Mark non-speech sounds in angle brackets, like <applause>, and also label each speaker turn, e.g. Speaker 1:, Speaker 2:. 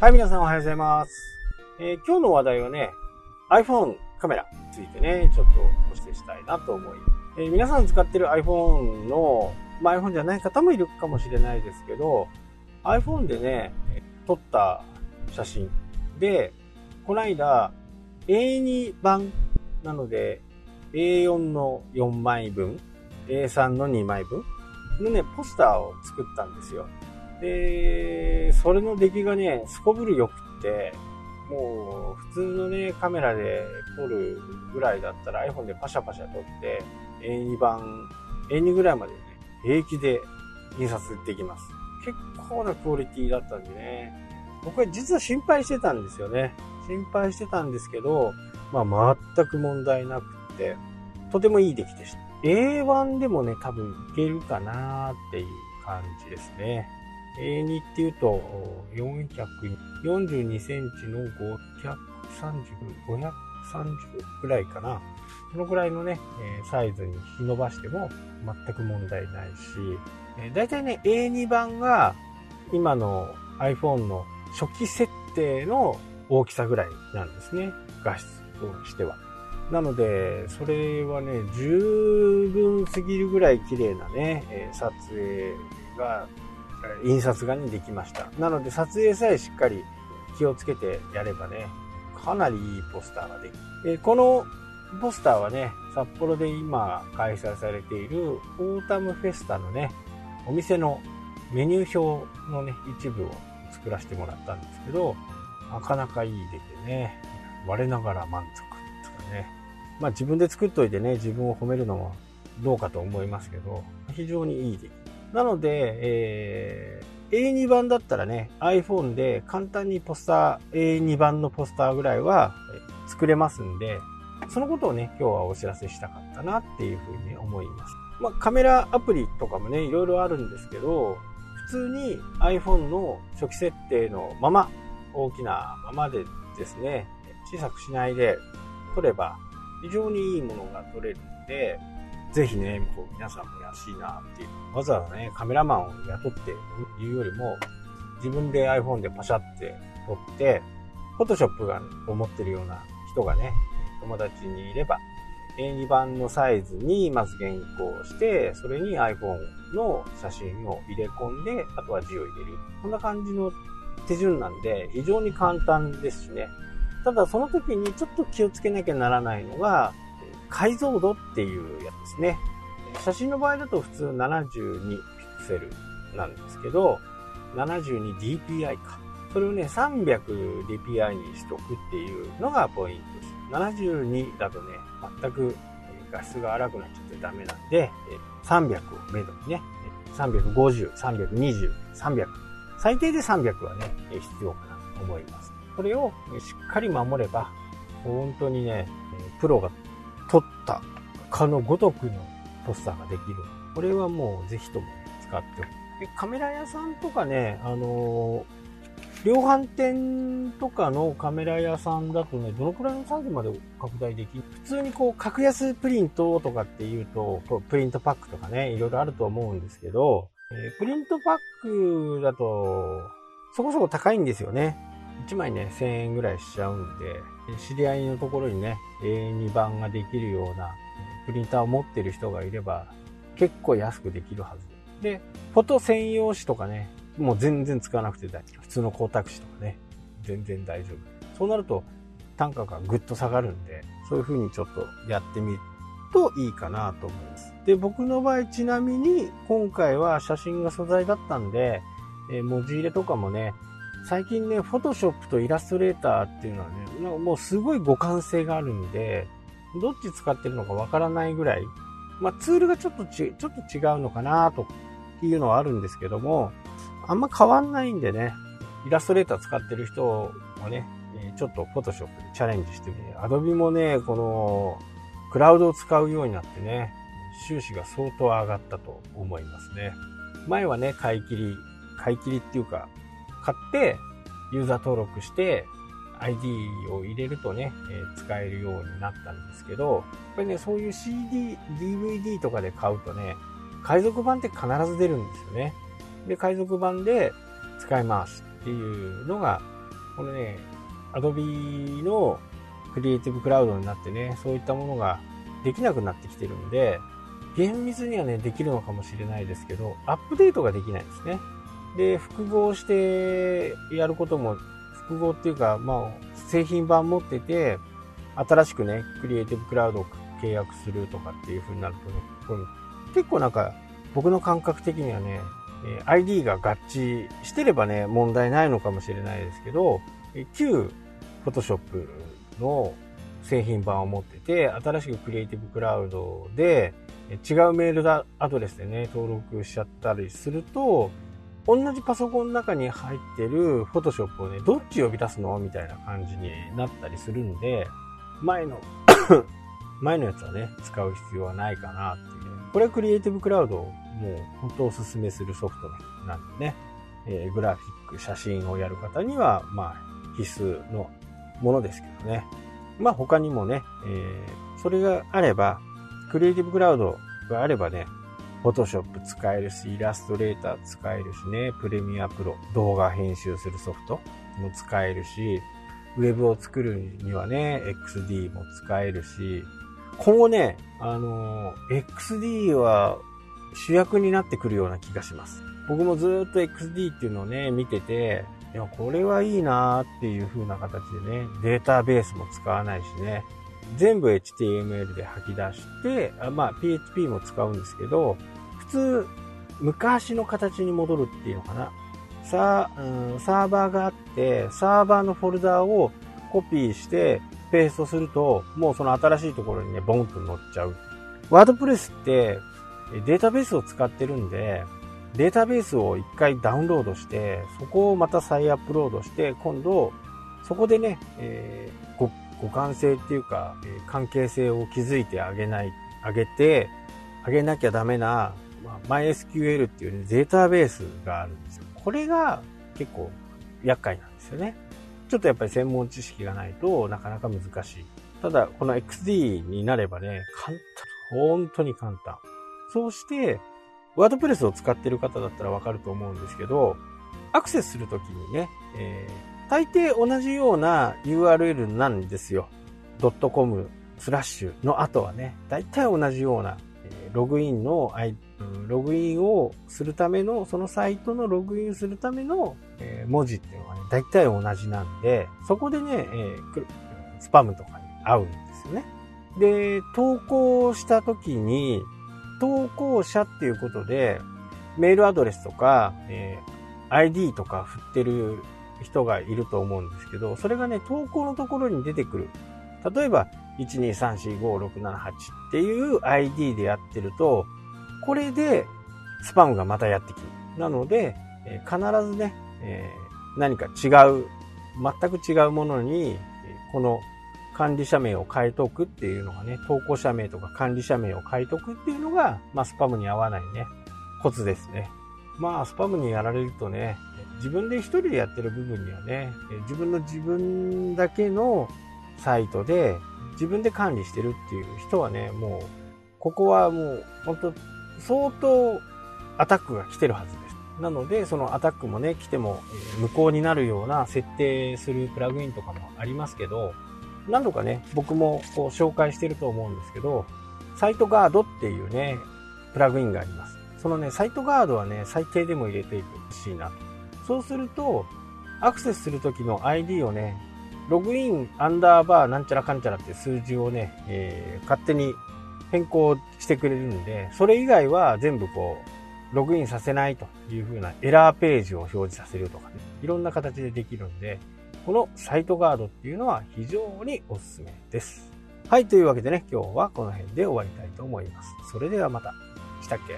Speaker 1: はい、皆さんおはようございます。えー、今日の話題はね、iPhone カメラについてね、ちょっとお教えしたいなと思いえー、皆さん使ってる iPhone の、まあ、iPhone じゃない方もいるかもしれないですけど、iPhone でね、撮った写真で、この間、A2 版なので、A4 の4枚分、A3 の2枚分のね、ポスターを作ったんですよ。で、それの出来がね、すこぶる良くって、もう普通のね、カメラで撮るぐらいだったら iPhone でパシャパシャ撮って、A2 版、A2 ぐらいまでね、平気で印刷できます。結構なクオリティだったんでね、僕は実は心配してたんですよね。心配してたんですけど、まあ全く問題なくって、とてもいい出来でした。A1 でもね、多分いけるかなーっていう感じですね。A2 っていうと、442センチの530、530ぐらいかな。そのぐらいのね、サイズに引き伸ばしても全く問題ないし、だいたいね、A2 版が今の iPhone の初期設定の大きさぐらいなんですね。画質としては。なので、それはね、十分すぎるぐらい綺麗なね、撮影が、印刷画にできました。なので、撮影さえしっかり気をつけてやればね、かなりいいポスターができる。このポスターはね、札幌で今開催されているオータムフェスタのね、お店のメニュー表のね、一部を作らせてもらったんですけど、なかなかいい出てね、我ながら満足とかね。まあ自分で作っといてね、自分を褒めるのもどうかと思いますけど、非常にいい出来。なので、えー、A2 版だったらね、iPhone で簡単にポスター、A2 版のポスターぐらいは作れますんで、そのことをね、今日はお知らせしたかったなっていうふうに思います。まあ、カメラアプリとかもね、いろいろあるんですけど、普通に iPhone の初期設定のまま、大きなままでですね、小さくしないで撮れば非常にいいものが撮れるんで、ぜひね、こう皆さんも安いなっていう。わざわざね、カメラマンを雇っていうよりも、自分で iPhone でパシャって撮って、フォトショップが思ってるような人がね、友達にいれば、A2 版のサイズにまず原稿して、それに iPhone の写真を入れ込んで、あとは字を入れる。こんな感じの手順なんで、非常に簡単ですしね。ただその時にちょっと気をつけなきゃならないのが、解像度っていうやつですね。写真の場合だと普通72ピクセルなんですけど、72dpi か。それをね、300dpi にしとくっていうのがポイントです。72だとね、全く画質が荒くなっちゃってダメなんで、300をめどにね、350、320、300。最低で300はね、必要かなと思います。これをしっかり守れば、本当にね、プロが撮ったかのごとくのポスターができる。これはもうぜひとも使っておく。カメラ屋さんとかね、あのー、量販店とかのカメラ屋さんだとね、どのくらいのサイズまで拡大できる？普通にこう、格安プリントとかっていうと、プリントパックとかね、いろいろあると思うんですけど、えー、プリントパックだと、そこそこ高いんですよね。1枚ね、1000円ぐらいしちゃうんで、知り合いのところにね、A2 版ができるようなプリンターを持ってる人がいれば、結構安くできるはず。で、フォト専用紙とかね、もう全然使わなくて大丈夫。普通の光沢紙とかね、全然大丈夫。そうなると、単価がぐっと下がるんで、そういう風にちょっとやってみるといいかなと思います。で、僕の場合ちなみに、今回は写真が素材だったんで、え文字入れとかもね、最近ね、フォトショップとイラストレーターっていうのはね、もうすごい互換性があるんで、どっち使ってるのかわからないぐらい、まあツールがちょっとち、ちょっと違うのかなとっていうのはあるんですけども、あんま変わんないんでね、イラストレーター使ってる人もね、ちょっとフォトショップでチャレンジしてみて、アドビもね、このクラウドを使うようになってね、収支が相当上がったと思いますね。前はね、買い切り、買い切りっていうか、買って、ユーザー登録して、ID を入れるとね、えー、使えるようになったんですけど、これね、そういう CD、DVD とかで買うとね、海賊版って必ず出るんですよね。で、海賊版で使えますっていうのがこれね、Adobe のクリエイティブクラウドになってね、そういったものができなくなってきてるんで、厳密にはね、できるのかもしれないですけど、アップデートができないんですね。で、複合してやることも、複合っていうか、まあ、製品版持ってて、新しくね、クリエイティブクラウドを契約するとかっていう風になるとね、これ結構なんか、僕の感覚的にはね、ID が合致してればね、問題ないのかもしれないですけど、旧 Photoshop の製品版を持ってて、新しくクリエイティブクラウドで違うメールアドレスでね、登録しちゃったりすると、同じパソコンの中に入ってる Photoshop をね、どっち呼び出すの？みたいな感じになったりするんで、前の <coughs> 前のやつはね、使う必要はないかなっていう。これはクリエイティブクラウドをもう本当おすすめするソフトなんでね、えー、グラフィック、写真をやる方には、まあ、必須のものですけどね。まあ他にもね、えー、それがあれば、クリエイティブクラウドがあればね、Photoshop 使えるし、イラストレーター使えるしね、プレミアプロ、動画編集するソフトも使えるし、ウェブを作るにはね、XD も使えるし、今後ね、あの、XD は主役になってくるような気がします。僕もずっと XD っていうのをね、見てて、いや、これはいいなーっていう風な形でね、データベースも使わないしね、全部 HTML で吐き出して、あまあ PHP も使うんですけど、普通、昔の形に戻るっていうのかな。さうん、サーバーがあって、サーバーのフォルダーをコピーして、ペーストすると、もうその新しいところにね、ボンと乗っちゃう。ワードプレスってデータベースを使ってるんで、データベースを一回ダウンロードして、そこをまた再アップロードして、今度、そこでね、えー、互換性っていうか、え、関係性を築いてあげない、あげて、あげなきゃダメな、まあ、MySQL っていう、ね、データベースがあるんですよ。これが結構厄介なんですよね。ちょっとやっぱり専門知識がないとなかなか難しい。ただ、この XD になればね、簡単、本当に簡単。そうして、ワードプレスを使ってる方だったらわかると思うんですけど、アクセスするときにね、えー、大抵同じような URL なんですよ。.com スラッシュの後はね、大体同じような、ログインの、ログインをするための、そのサイトのログインするための、文字っていうのがね、大体同じなんで、そこでね、スパムとかに合うんですよね。で、投稿した時に、投稿者っていうことで、メールアドレスとか、え、ID とか振ってる人がいると思うんですけど、それがね、投稿のところに出てくる。例えば、1234567っていう ID でやってると、これでスパムがまたやってきる。なので、え、必ずね、え、何か違う、全く違うものに、この管理者名を変えとくっていうのがね、投稿者名とか管理者名を変えとくっていうのが、まあ、スパムに合わないね、コツですね。まあ、スパムにやられるとね、自分で一人でやってる部分にはね、自分の自分だけのサイトで自分で管理してるっていう人はね、もう、ここはもう、本当相当アタックが来てるはずです。なので、そのアタックもね、来ても無効になるような設定するプラグインとかもありますけど、何度かね、僕もこう紹介してると思うんですけど、サイトガードっていうね、プラグインがあります。そのね、サイトガードはね、最低でも入れていてほしいなと。そうすると、アクセスするときの ID をね、ログインアンダーバーなんちゃらかんちゃらって数字をね、えー、勝手に変更してくれるんで、それ以外は全部こう、ログインさせないという風なエラーページを表示させるとかね、いろんな形でできるんで、このサイトガードっていうのは非常におすすめです。はい、というわけでね、今日はこの辺で終わりたいと思います。それではまた。したっけ？